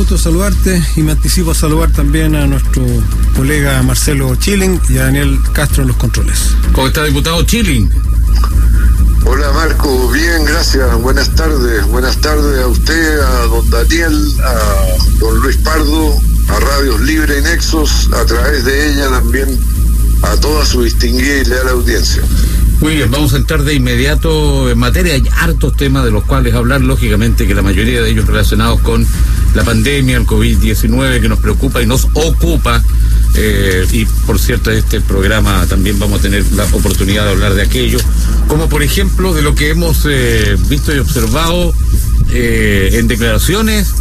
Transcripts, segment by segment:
Gusto saludarte y me anticipo a saludar también a nuestro colega Marcelo Chilling y a Daniel Castro en los controles. ¿Cómo está, diputado Chilling? Hola Marco, bien, gracias. Buenas tardes. Buenas tardes a usted, a don Daniel, a don Luis Pardo, a Radios Libre y Nexos, a través de ella también a toda su distinguida y leal audiencia. Muy bien, vamos a entrar de inmediato en materia. Hay hartos temas de los cuales hablar, lógicamente, que la mayoría de ellos relacionados con la pandemia, el COVID-19, que nos preocupa y nos ocupa. Eh, y por cierto, este programa también vamos a tener la oportunidad de hablar de aquello, como por ejemplo de lo que hemos eh, visto y observado eh, en declaraciones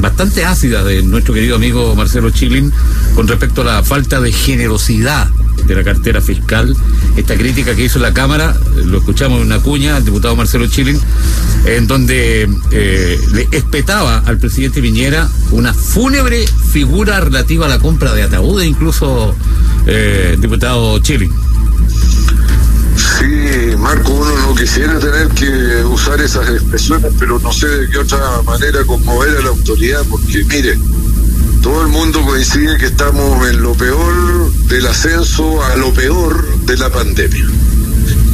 bastante ácidas de nuestro querido amigo Marcelo Chilin con respecto a la falta de generosidad de la cartera fiscal. Esta crítica que hizo la Cámara, lo escuchamos en una cuña, al diputado Marcelo Chilin, en donde eh, le espetaba al presidente Piñera una fúnebre figura relativa a la compra de ataúdes, incluso eh, diputado Chilin. Sí, Marco, uno no quisiera tener que usar esas expresiones, pero no sé de qué otra manera conmover a la autoridad, porque mire, todo el mundo coincide que estamos en lo peor del ascenso a lo peor de la pandemia.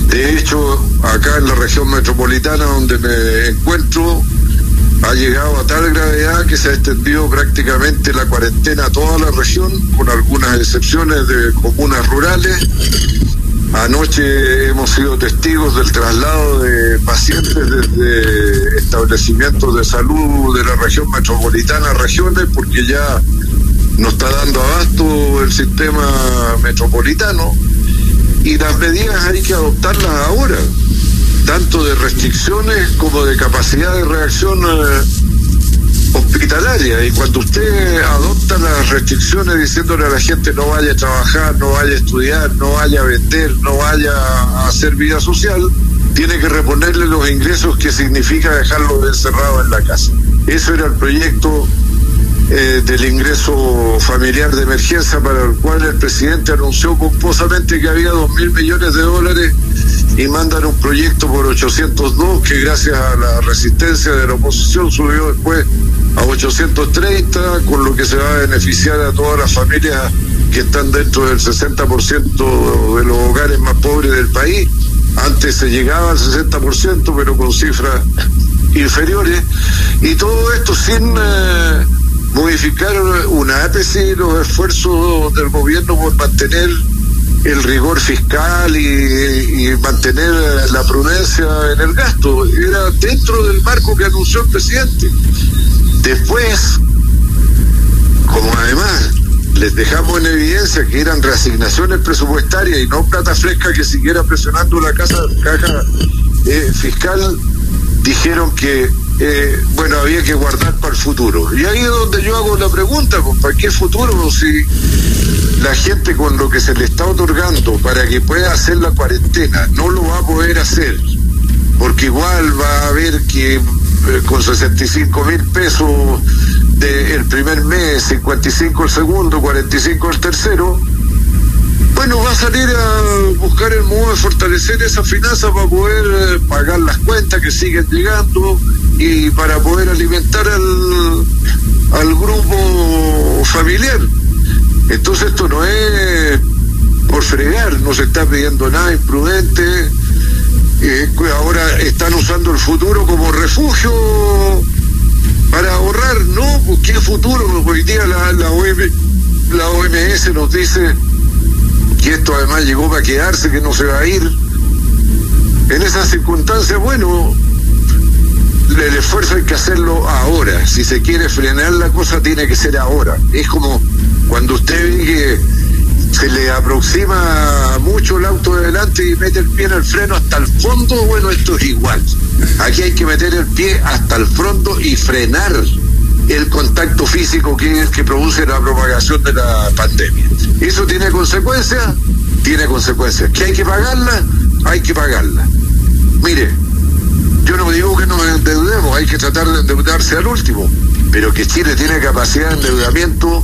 De hecho, acá en la región metropolitana donde me encuentro, ha llegado a tal gravedad que se ha extendido prácticamente la cuarentena a toda la región, con algunas excepciones de comunas rurales. Anoche hemos sido testigos del traslado de pacientes desde establecimientos de salud de la región metropolitana a regiones porque ya no está dando abasto el sistema metropolitano y las medidas hay que adoptarlas ahora, tanto de restricciones como de capacidad de reacción eh, hospitalaria. Y cuando usted adopta las restricciones diciéndole a la gente no vaya a trabajar, no vaya a estudiar, no vaya a vender, no vaya a hacer vida social, tiene que reponerle los ingresos que significa dejarlo encerrado en la casa. Eso era el proyecto eh, del ingreso familiar de emergencia para el cual el presidente anunció pomposamente que había dos mil millones de dólares y mandan un proyecto por 802 que gracias a la resistencia de la oposición subió después a 830 con lo que se va a beneficiar a todas las familias que están dentro del 60% de los hogares más pobres del país. Antes se llegaba al 60% pero con cifras inferiores y todo esto sin... Eh, modificar una APC los esfuerzos del gobierno por mantener el rigor fiscal y, mantener la prudencia en el gasto. Era dentro del marco que anunció el presidente. Después, como además les dejamos en evidencia que eran reasignaciones presupuestarias y no plata fresca que siguiera presionando la casa, caja eh, fiscal, dijeron que eh, bueno, había que guardar para el futuro. Y ahí es donde yo hago la pregunta, pues, ¿para qué futuro? Si la gente con lo que se le está otorgando para que pueda hacer la cuarentena no lo va a poder hacer, porque igual va a haber que con 65 mil pesos del primer mes, 55 el segundo, 45 el tercero, bueno, va a salir a buscar el modo de fortalecer esa finanza para poder eh, pagar las cuentas que siguen llegando y para poder alimentar al, al grupo familiar. Entonces esto no es por fregar, no se está pidiendo nada imprudente. Ahora están usando el futuro como refugio para ahorrar, no, pues qué futuro, hoy día la, la, la OMS nos dice que esto además llegó para quedarse, que no se va a ir. En esas circunstancias, bueno, el esfuerzo hay que hacerlo ahora. Si se quiere frenar la cosa, tiene que ser ahora. Es como cuando usted ve que se le aproxima mucho el auto de delante y mete el pie en el freno hasta el fondo, bueno, esto es igual. Aquí hay que meter el pie hasta el fondo y frenar el contacto físico que es que produce la propagación de la pandemia. ¿Eso tiene consecuencias? Tiene consecuencias. ¿Que hay que pagarla? Hay que pagarla. Mire, yo no digo que nos endeudemos, hay que tratar de endeudarse al último, pero que Chile tiene capacidad de endeudamiento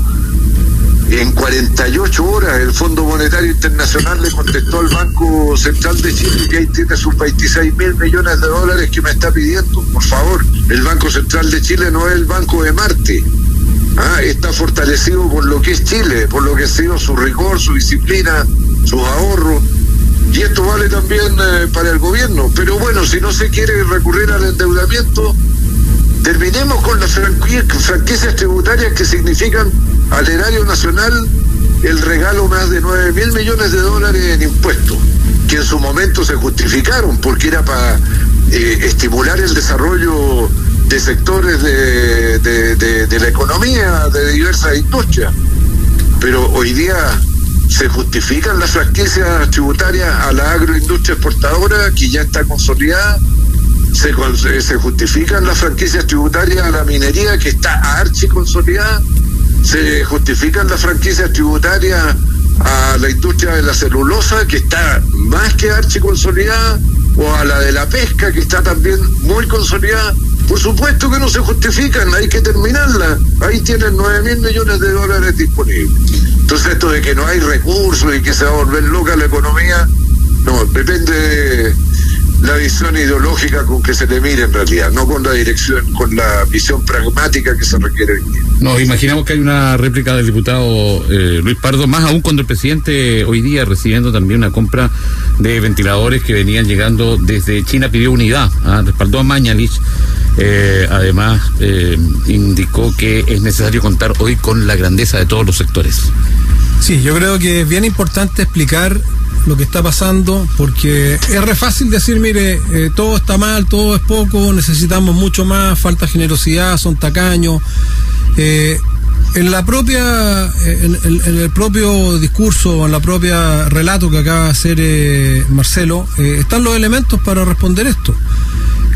en 48 horas el Fondo Monetario Internacional le contestó al Banco Central de Chile que ahí tiene sus 26 mil millones de dólares que me está pidiendo. Por favor, el Banco Central de Chile no es el Banco de Marte, está fortalecido por lo que es Chile, por lo que ha sido su rigor, su disciplina, sus ahorros. Y esto vale también eh, para el gobierno. Pero bueno, si no se quiere recurrir al endeudamiento, con las franquicias tributarias que significan al erario nacional el regalo más de 9 mil millones de dólares en impuestos, que en su momento se justificaron porque era para eh, estimular el desarrollo de sectores de, de, la economía, de diversas industrias. Pero hoy día se justifican las franquicias tributarias a la agroindustria exportadora que ya está consolidada, se, justifican las franquicias tributarias a la minería que está archi consolidada se justifican las franquicias tributarias a la industria de la celulosa, que está más que archiconsolidada, o a la de la pesca, que está también muy consolidada. Por supuesto que no se justifican, hay que terminarla. Ahí tienen 9 mil millones de dólares disponibles. Entonces esto de que no hay recursos y que se va a volver loca la economía, no, depende de la visión ideológica con que se le mire en realidad, no con la dirección, con la visión pragmática que se requiere Nos imaginamos que hay una réplica del diputado eh, Luis Pardo, más aún cuando el presidente hoy día recibiendo también una compra de ventiladores que venían llegando desde China, pidió unidad, ¿ah? respaldó a Mañalich. Eh, además, eh, indicó que es necesario contar hoy con la grandeza de todos los sectores. Sí, yo creo que es bien importante explicar lo que está pasando, porque es re fácil decir, mire, eh, todo está mal, todo es poco, necesitamos mucho más, falta generosidad, son tacaños. Eh, en la propia, en, el propio discurso, en la propia relato que acaba de hacer eh, Marcelo, están los elementos para responder esto.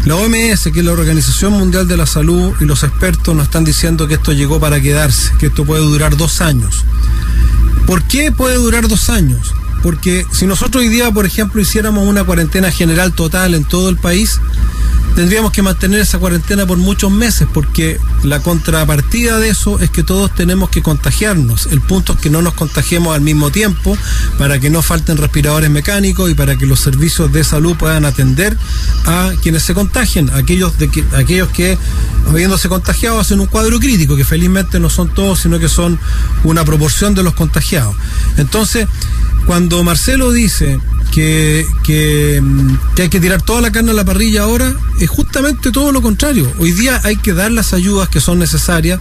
La OMS, que es la Organización Mundial de la Salud, y los expertos nos están diciendo que esto llegó para quedarse, que esto puede durar dos años. ¿Por qué puede durar dos años? Porque si nosotros hoy día, por ejemplo, hiciéramos una cuarentena general total en todo el país, tendríamos que mantener esa cuarentena por muchos meses, porque la contrapartida de eso es que todos tenemos que contagiarnos. El punto es que no nos contagiemos al mismo tiempo para que no falten respiradores mecánicos y para que los servicios de salud puedan atender a quienes se contagien, aquellos, aquellos que, habiéndose contagiado, hacen un cuadro crítico, que felizmente no son todos, sino que son una proporción de los contagiados. Entonces, cuando Marcelo dice que, que, hay que tirar toda la carne a la parrilla ahora, es justamente todo lo contrario. Hoy día hay que dar las ayudas que son necesarias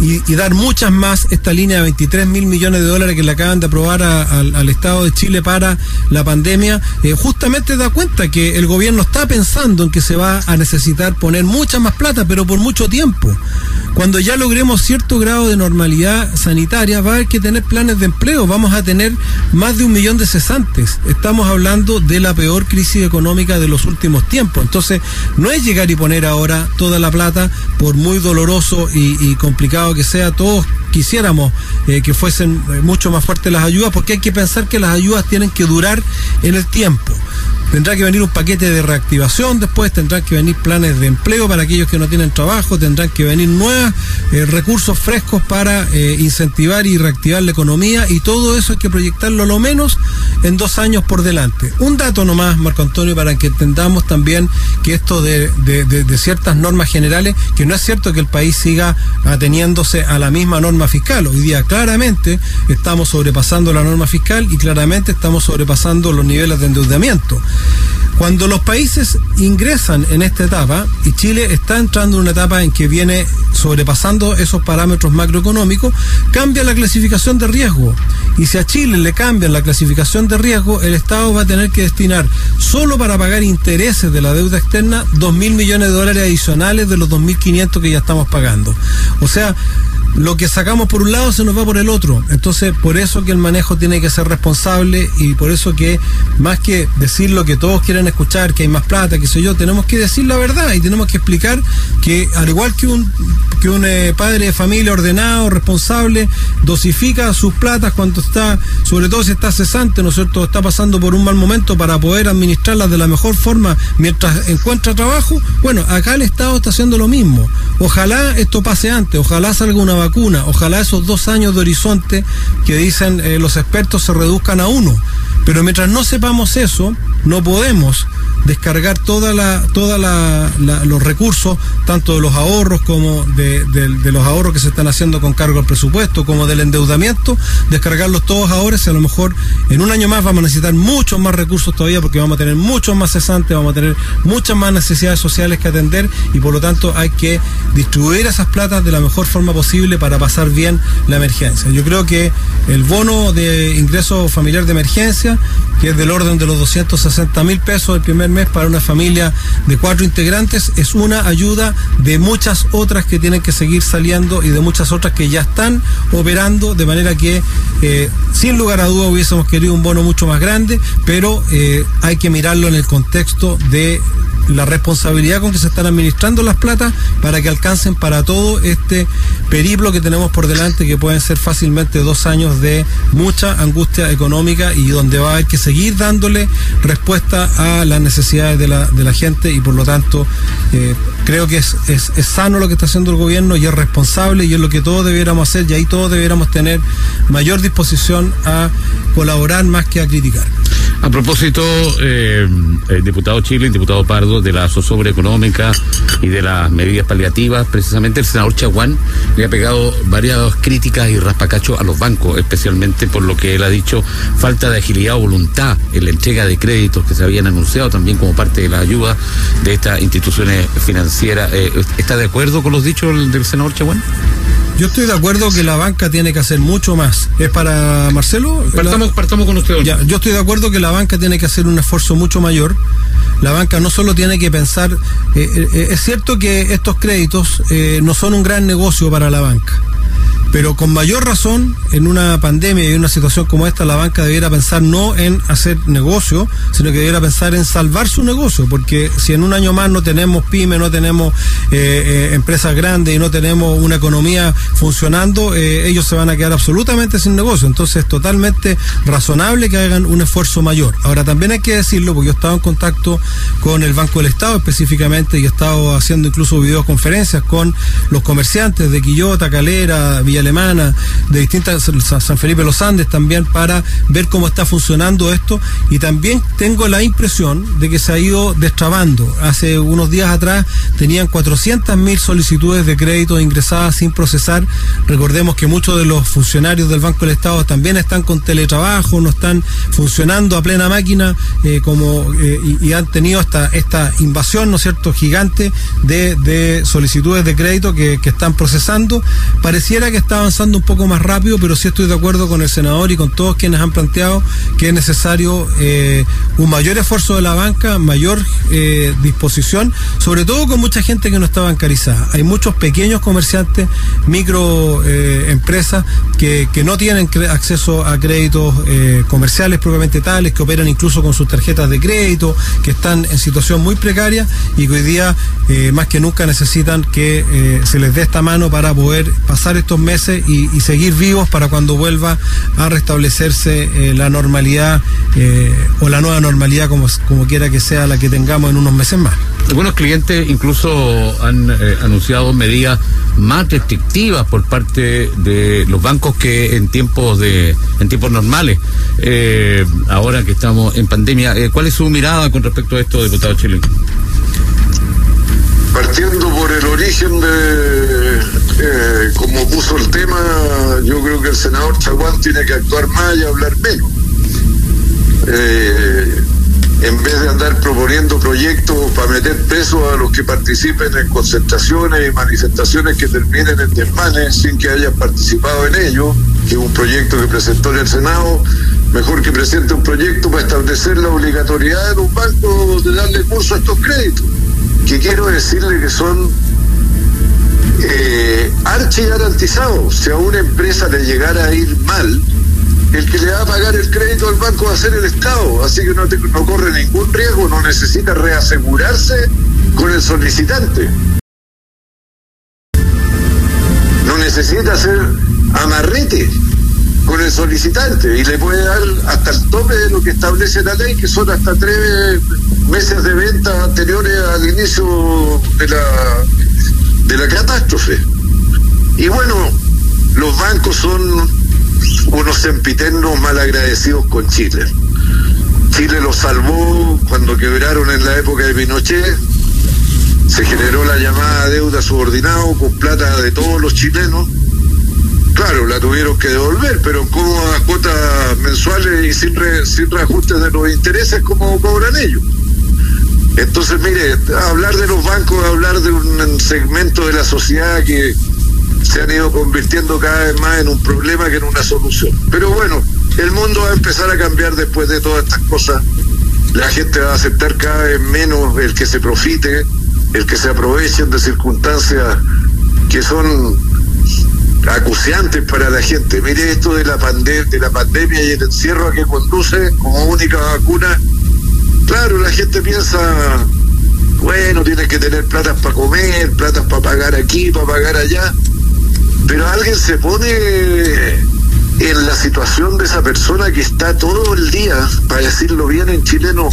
y, dar muchas más. Esta línea de 23 mil millones de dólares que le acaban de aprobar al Estado de Chile para la pandemia, eh, justamente da cuenta que el gobierno está pensando en que se va a necesitar poner mucha más plata, pero por mucho tiempo. Cuando ya logremos cierto grado de normalidad sanitaria, va a haber que tener planes de empleo. Vamos a tener más de un millón de cesantes. Estamos hablando de la peor crisis económica de los últimos tiempos. Entonces, no es llegar y poner ahora toda la plata, por muy doloroso y, complicado que sea, todos quisiéramos eh, que fuesen eh, mucho más fuertes las ayudas, porque hay que pensar que las ayudas tienen que durar en el tiempo. Tendrá que venir un paquete de reactivación, después tendrán que venir planes de empleo para aquellos que no tienen trabajo, tendrán que venir nuevos eh, recursos frescos para eh, incentivar y reactivar la economía y todo eso hay que proyectarlo lo menos en dos años por delante. Un dato nomás, Marco Antonio, para que entendamos también que esto de, de ciertas normas generales, que no es cierto que el país siga ateniéndose a la misma norma fiscal. Hoy día claramente estamos sobrepasando la norma fiscal y claramente estamos sobrepasando los niveles de endeudamiento. Cuando los países ingresan en esta etapa, y Chile está entrando en una etapa en que viene sobrepasando esos parámetros macroeconómicos, cambia la clasificación de riesgo. Y si a Chile le cambian la clasificación de riesgo, el Estado va a tener que destinar solo para pagar intereses de la deuda externa dos mil millones de dólares adicionales de los 2.500 que ya estamos pagando. O sea, lo que sacamos por un lado se nos va por el otro. Entonces, por eso que el manejo tiene que ser responsable y por eso que más que decir lo que todos quieren escuchar, que hay más plata, que sé yo, tenemos que decir la verdad y tenemos que explicar que al igual que un que un eh, padre de familia ordenado, responsable, dosifica sus platas cuando está, sobre todo si está cesante, ¿no es cierto?, está pasando por un mal momento para poder administrarlas de la mejor forma mientras encuentra trabajo, bueno, acá el Estado está haciendo lo mismo. Ojalá esto pase antes, ojalá salga una vacuna, ojalá esos dos años de horizonte que dicen eh, los expertos se reduzcan a uno Pero mientras no sepamos eso, no podemos descargar toda la, toda la, los recursos, tanto de los ahorros como de, los ahorros que se están haciendo con cargo al presupuesto, como del endeudamiento, descargarlos todos ahora, y a lo mejor en un año más vamos a necesitar muchos más recursos todavía porque vamos a tener muchos más cesantes, vamos a tener muchas más necesidades sociales que atender y por lo tanto hay que distribuir esas platas de la mejor forma posible para pasar bien la emergencia. Yo creo que el bono de ingreso familiar de emergencia, que es del orden de los 260 mil pesos el primer mes para una familia de cuatro integrantes, es una ayuda de muchas otras que tienen que seguir saliendo y de muchas otras que ya están operando, de manera que eh, sin lugar a duda hubiésemos querido un bono mucho más grande, pero eh, hay que mirarlo en el contexto de la responsabilidad con que se están administrando las platas para que alcancen para todo este periplo que tenemos por delante, que pueden ser fácilmente dos años de mucha angustia económica y donde va a haber que seguir dándole respuesta a las necesidades de la, de la gente y por lo tanto eh, creo que es, es, es, sano lo que está haciendo el gobierno y es responsable y es lo que todos debiéramos hacer y ahí todos debiéramos tener mayor disposición a colaborar más que a criticar. A propósito, eh, el diputado Chile, el diputado Pardo, de la zozobra económica y de las medidas paliativas, precisamente el senador Chaguán le ha pegado varias críticas y raspacachos a los bancos, especialmente por lo que él ha dicho, falta de agilidad o voluntad en la entrega de créditos que se habían anunciado también como parte de la ayuda de estas instituciones financieras. Eh, ¿Está de acuerdo con los dichos del senador Chaguán? Yo estoy de acuerdo que la banca tiene que hacer mucho más. ¿Es para Marcelo? Partamos, partamos con usted. Ya, yo estoy de acuerdo que la banca tiene que hacer un esfuerzo mucho mayor. La banca no solo tiene que pensar, eh, eh, es cierto que estos créditos eh, no son un gran negocio para la banca pero con mayor razón, en una pandemia y en una situación como esta, la banca debiera pensar no en hacer negocio, sino que debiera pensar en salvar su negocio, porque si en un año más no tenemos pyme, no tenemos eh, eh, empresas grandes y no tenemos una economía funcionando, eh, ellos se van a quedar absolutamente sin negocio. Entonces es totalmente razonable que hagan un esfuerzo mayor. Ahora también hay que decirlo, porque yo he estado en contacto con el Banco del Estado específicamente y he estado haciendo incluso videoconferencias con los comerciantes de Quillota, Calera, Villa Alemana, de distintas, San Felipe los Andes también, para ver cómo está funcionando esto. Y también tengo la impresión de que se ha ido destrabando. Hace unos días atrás tenían 400.000 solicitudes de crédito ingresadas sin procesar. Recordemos que muchos de los funcionarios del Banco del Estado también están con teletrabajo, no están funcionando a plena máquina eh, como eh, y, han tenido esta, esta invasión, ¿no es cierto?, gigante de, solicitudes de crédito que están procesando. Pareciera que está avanzando un poco más rápido, pero sí estoy de acuerdo con el senador y con todos quienes han planteado que es necesario eh, un mayor esfuerzo de la banca, mayor eh, disposición, sobre todo con mucha gente que no está bancarizada. Hay muchos pequeños comerciantes, micro eh, que, que, no tienen acceso a créditos comerciales propiamente tales, que operan incluso con sus tarjetas de crédito, que están en situación muy precaria y que hoy día más que nunca necesitan que se les dé esta mano para poder pasar estos meses y, seguir vivos para cuando vuelva a restablecerse eh, la normalidad eh, o la nueva normalidad, como, como quiera que sea la que tengamos en unos meses más. Algunos clientes incluso han eh, anunciado medidas más restrictivas por parte de los bancos que en tiempos de en tiempos normales. ahora que estamos en pandemia, ¿cuál es su mirada con respecto a esto, diputado chileno? Partiendo por el origen de eh, como puso el tema, yo creo que el senador Chaguán tiene que actuar más y hablar menos. Eh, en vez de andar proponiendo proyectos para meter peso a los que participen en concentraciones y manifestaciones que terminen en desmanes sin que hayan participado en ello, que es un proyecto que presentó en el Senado, mejor que presente un proyecto para establecer la obligatoriedad de los bancos de darle curso a estos créditos, que quiero decirle que son eh, garantizado. Si a una empresa le llegara a ir mal, el que le va a pagar el crédito al banco va a ser el Estado. Así que no, no corre ningún riesgo, no necesita reasegurarse con el solicitante. No necesita hacer amarrete con el solicitante y le puede dar hasta el tope de lo que establece la ley, que son hasta tres meses de venta anteriores al inicio de la de la catástrofe. Y bueno, los bancos son unos sempiternos mal agradecidos con Chile. Chile los salvó cuando quebraron en la época de Pinochet. Se generó la llamada deuda subordinado con plata de todos los chilenos. Claro, la tuvieron que devolver, pero como a cuotas mensuales y sin, sin reajustes de los intereses como cobran ellos. Entonces, mire, hablar de los bancos, hablar de un segmento de la sociedad que se han ido convirtiendo cada vez más en un problema que en una solución. Pero bueno, el mundo va a empezar a cambiar después de todas estas cosas. La gente va a aceptar cada vez menos el que se profite, el que se aprovechen de circunstancias que son acuciantes para la gente. Mire esto de la, de la pandemia y el encierro a que conduce como única vacuna la gente piensa, bueno, tienes que tener plata para comer, plata para pagar aquí, para pagar allá, pero alguien se pone en la situación de esa persona que está todo el día, para decirlo bien en chileno,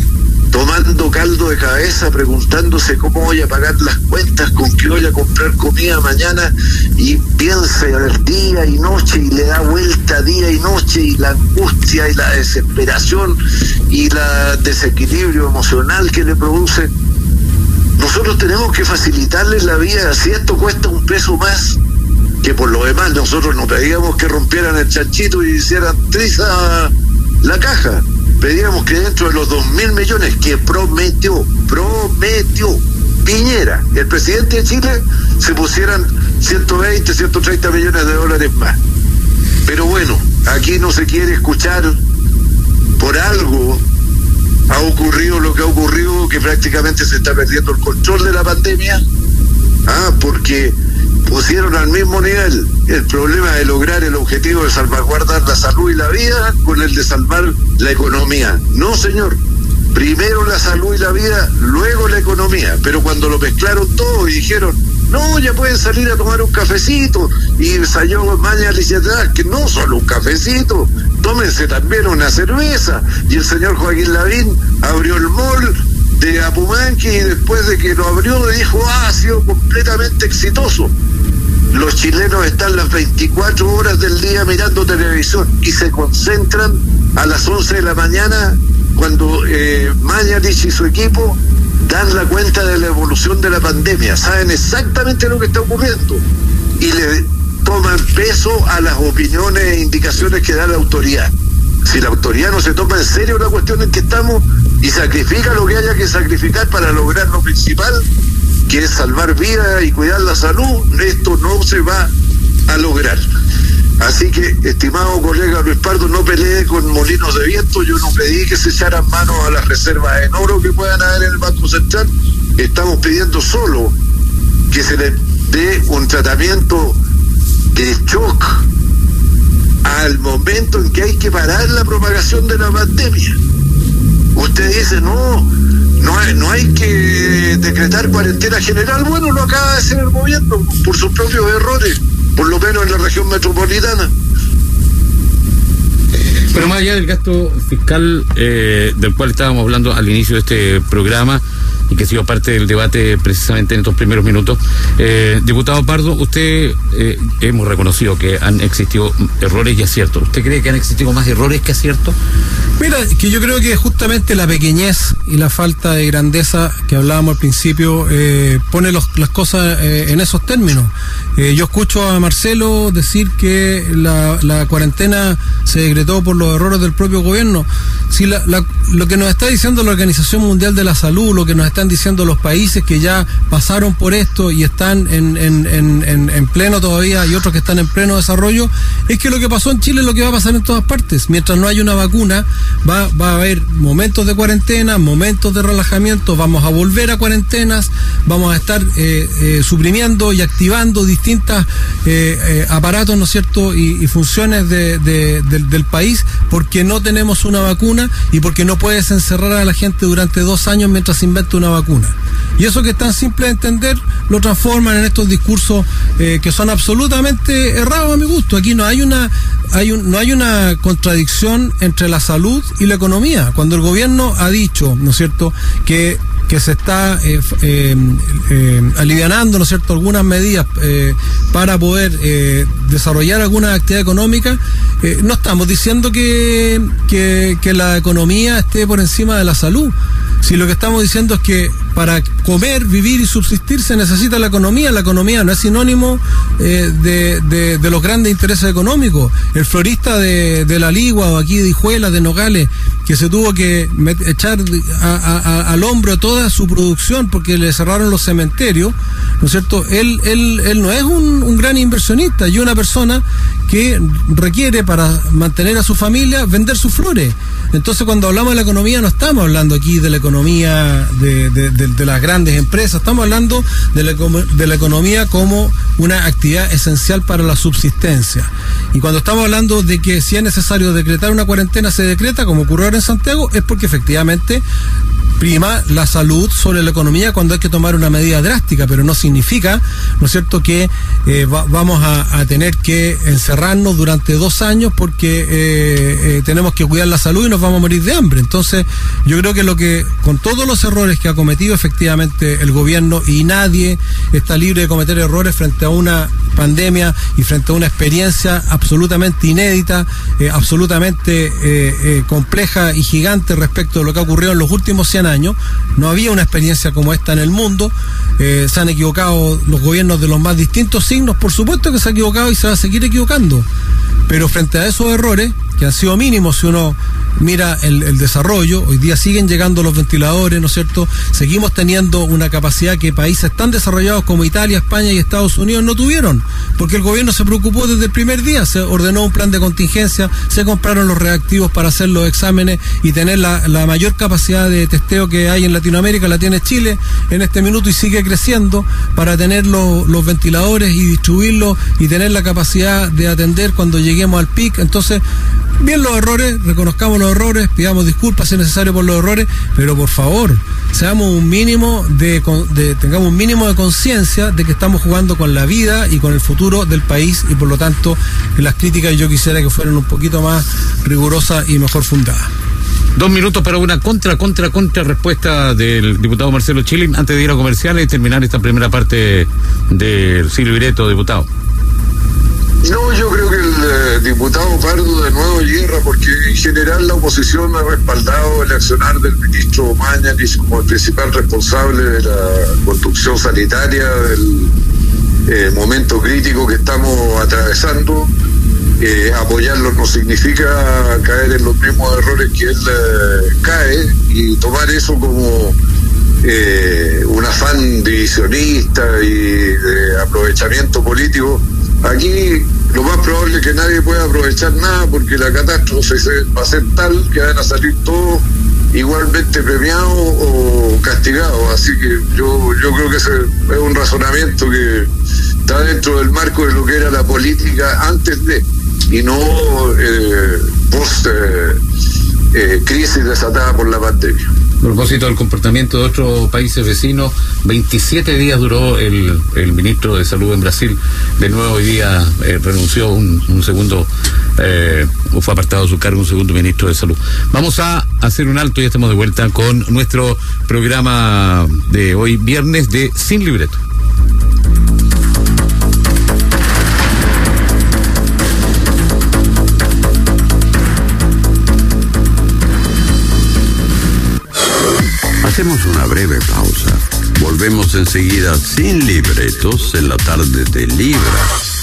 tomando caldo de cabeza, preguntándose cómo voy a pagar las cuentas, con qué voy a comprar comida mañana, y piensa el día y noche y le da vuelta día y noche, y la angustia y la desesperación y la desequilibrio emocional que le produce. Nosotros tenemos que facilitarles la vida, si esto cuesta un peso más, que por lo demás nosotros no pedíamos que rompieran el chanchito y hicieran triza la caja pedíamos que dentro de los dos mil millones que prometió, prometió Piñera, el presidente de Chile, se pusieran 120, 130 millones de dólares más. Pero bueno, aquí no se quiere escuchar por algo ha ocurrido lo que ha ocurrido, que prácticamente se está perdiendo el control de la pandemia, ah, porque pusieron al mismo nivel el problema de lograr el objetivo de salvaguardar la salud y la vida con el de salvar la economía. No, señor. Primero la salud y la vida, luego la economía. Pero cuando lo mezclaron todo y dijeron, no, ya pueden salir a tomar un cafecito, y salió Maña atrás que no solo un cafecito, tómense también una cerveza. Y el señor Joaquín Lavín abrió el mall de Apumanque y después de que lo abrió dijo, ah, ha sido completamente exitoso los chilenos están las 24 horas del día mirando televisión y se concentran a las 11 de la mañana cuando eh, y su equipo dan la cuenta de la evolución de la pandemia, saben exactamente lo que está ocurriendo y le toman peso a las opiniones e indicaciones que da la autoridad. Si la autoridad no se toma en serio la cuestión en que estamos y sacrifica lo que haya que sacrificar para lograr lo principal, que es salvar vidas y cuidar la salud, esto no se va a lograr. Así que, estimado colega Luis Pardo, no pelee con molinos de viento. Yo no pedí que se echaran manos a las reservas en oro que puedan haber en el Banco Central. Estamos pidiendo solo que se le dé un tratamiento de shock al momento en que hay que parar la propagación de la pandemia. Usted dice, no, no hay, no hay que decretar cuarentena general. Bueno, lo acaba de hacer el gobierno por sus propios errores, por lo menos en la región metropolitana. Pero más allá del gasto fiscal eh, del cual estábamos hablando al inicio de este programa, y que ha sido parte del debate precisamente en estos primeros minutos. Eh, diputado Pardo, usted eh, hemos reconocido que han existido errores y aciertos. ¿Usted cree que han existido más errores que aciertos? Mira, que yo creo que justamente la pequeñez y la falta de grandeza que hablábamos al principio eh, pone las cosas en esos términos. yo escucho a Marcelo decir que la, cuarentena se decretó por los errores del propio gobierno. Si lo que nos está diciendo la Organización Mundial de la Salud, lo que nos están diciendo los países que ya pasaron por esto y están en, en, en, en, pleno todavía y otros que están en pleno desarrollo, es que lo que pasó en Chile es lo que va a pasar en todas partes. Mientras no haya una vacuna, va, va a haber momentos de cuarentena, momentos de relajamiento, vamos a volver a cuarentenas, vamos a estar eh, eh, suprimiendo y activando distintas eh, aparatos, ¿no es cierto?, y, funciones de, del, país porque no tenemos una vacuna y porque no puedes encerrar a la gente durante dos años mientras se inventa una vacuna. Y eso que es tan simple de entender lo transforman en estos discursos eh, que son absolutamente errados a mi gusto. Aquí no hay una hay un, no hay una contradicción entre la salud y la economía. Cuando el gobierno ha dicho, ¿no es cierto?, que que se está eh, eh, eh, alivianando, ¿no es cierto?, algunas medidas para poder desarrollar alguna actividad económica, no estamos diciendo que, que la economía esté por encima de la salud. Si lo que estamos diciendo es que para comer, vivir y subsistir se necesita la economía, la economía no es sinónimo eh, de, de, los grandes intereses económicos. El florista de, de la Ligua o aquí de Hijuela, de Nogales, que se tuvo que echar al hombro toda su producción porque le cerraron los cementerios, ¿no es cierto? Él, él, él no es un, un gran inversionista y una persona que requiere para mantener a su familia vender sus flores. Entonces cuando hablamos de la economía no estamos hablando aquí de la economía de, de, las grandes empresas, estamos hablando la, de la economía como una actividad esencial para la subsistencia. Y cuando estamos hablando de que si es necesario decretar una cuarentena, se decreta, como ocurrió ahora en Santiago, es porque efectivamente prima la salud sobre la economía cuando hay que tomar una medida drástica, pero no significa, ¿no es cierto?, que eh, vamos a, tener que encerrarnos durante dos años porque eh, eh, tenemos que cuidar la salud y nos vamos a morir de hambre. Entonces, yo creo que lo que, con todos los errores que ha cometido efectivamente el gobierno y nadie está libre de cometer errores frente a una pandemia y frente a una experiencia absolutamente inédita, absolutamente compleja y gigante respecto de lo que ha ocurrido en los últimos 100 años. No había una experiencia como esta en el mundo. Eh, se han equivocado los gobiernos de los más distintos signos. Por supuesto que se ha equivocado y se va a seguir equivocando. Pero frente a esos errores, que han sido mínimos si uno mira el, desarrollo, hoy día siguen llegando los ventiladores, ¿no es cierto? Seguimos teniendo una capacidad que países tan desarrollados como Italia, España y Estados Unidos no tuvieron, porque el gobierno se preocupó desde el primer día, se ordenó un plan de contingencia, se compraron los reactivos para hacer los exámenes y tener la, mayor capacidad de testeo que hay en Latinoamérica, la tiene Chile en este minuto y sigue creciendo para tener los, los ventiladores y distribuirlos y tener la capacidad de atender cuando lleguemos al pic. Entonces, bien los errores, reconozcamos los errores, pidamos disculpas si es necesario por los errores, pero por favor, seamos un mínimo de, tengamos un mínimo de conciencia de que estamos jugando con la vida y con el futuro del país y por lo tanto las críticas yo quisiera que fueran un poquito más rigurosas y mejor fundadas. Dos minutos para una contra, contra, contra respuesta del diputado Marcelo Chilin antes de ir a comerciales y terminar esta primera parte del Silvio Vireto, diputado. No, yo creo que el eh, diputado Pardo de nuevo hierra, porque en general la oposición ha respaldado el accionar del ministro Mañanis como el principal responsable de la construcción sanitaria del eh, momento crítico que estamos atravesando. Eh, apoyarlo no significa caer en los mismos errores que él cae y tomar eso como un afán divisionista y de aprovechamiento político. Aquí lo más probable es que nadie pueda aprovechar nada porque la catástrofe va a ser tal que van a salir todos igualmente premiados o castigados. Así que yo, yo creo que ese es un razonamiento que está dentro del marco de lo que era la política antes de y no eh, post eh, eh, crisis desatada por la pandemia. Propósito del comportamiento de otros países vecinos, 27 días duró el, el ministro de Salud en Brasil. De nuevo hoy día eh, renunció un, un segundo, eh, o fue apartado de su cargo un segundo ministro de Salud. Vamos a hacer un alto y estamos de vuelta con nuestro programa de hoy, viernes de Sin Libreto. Hacemos una breve pausa. Volvemos enseguida sin libretos en la tarde de Libra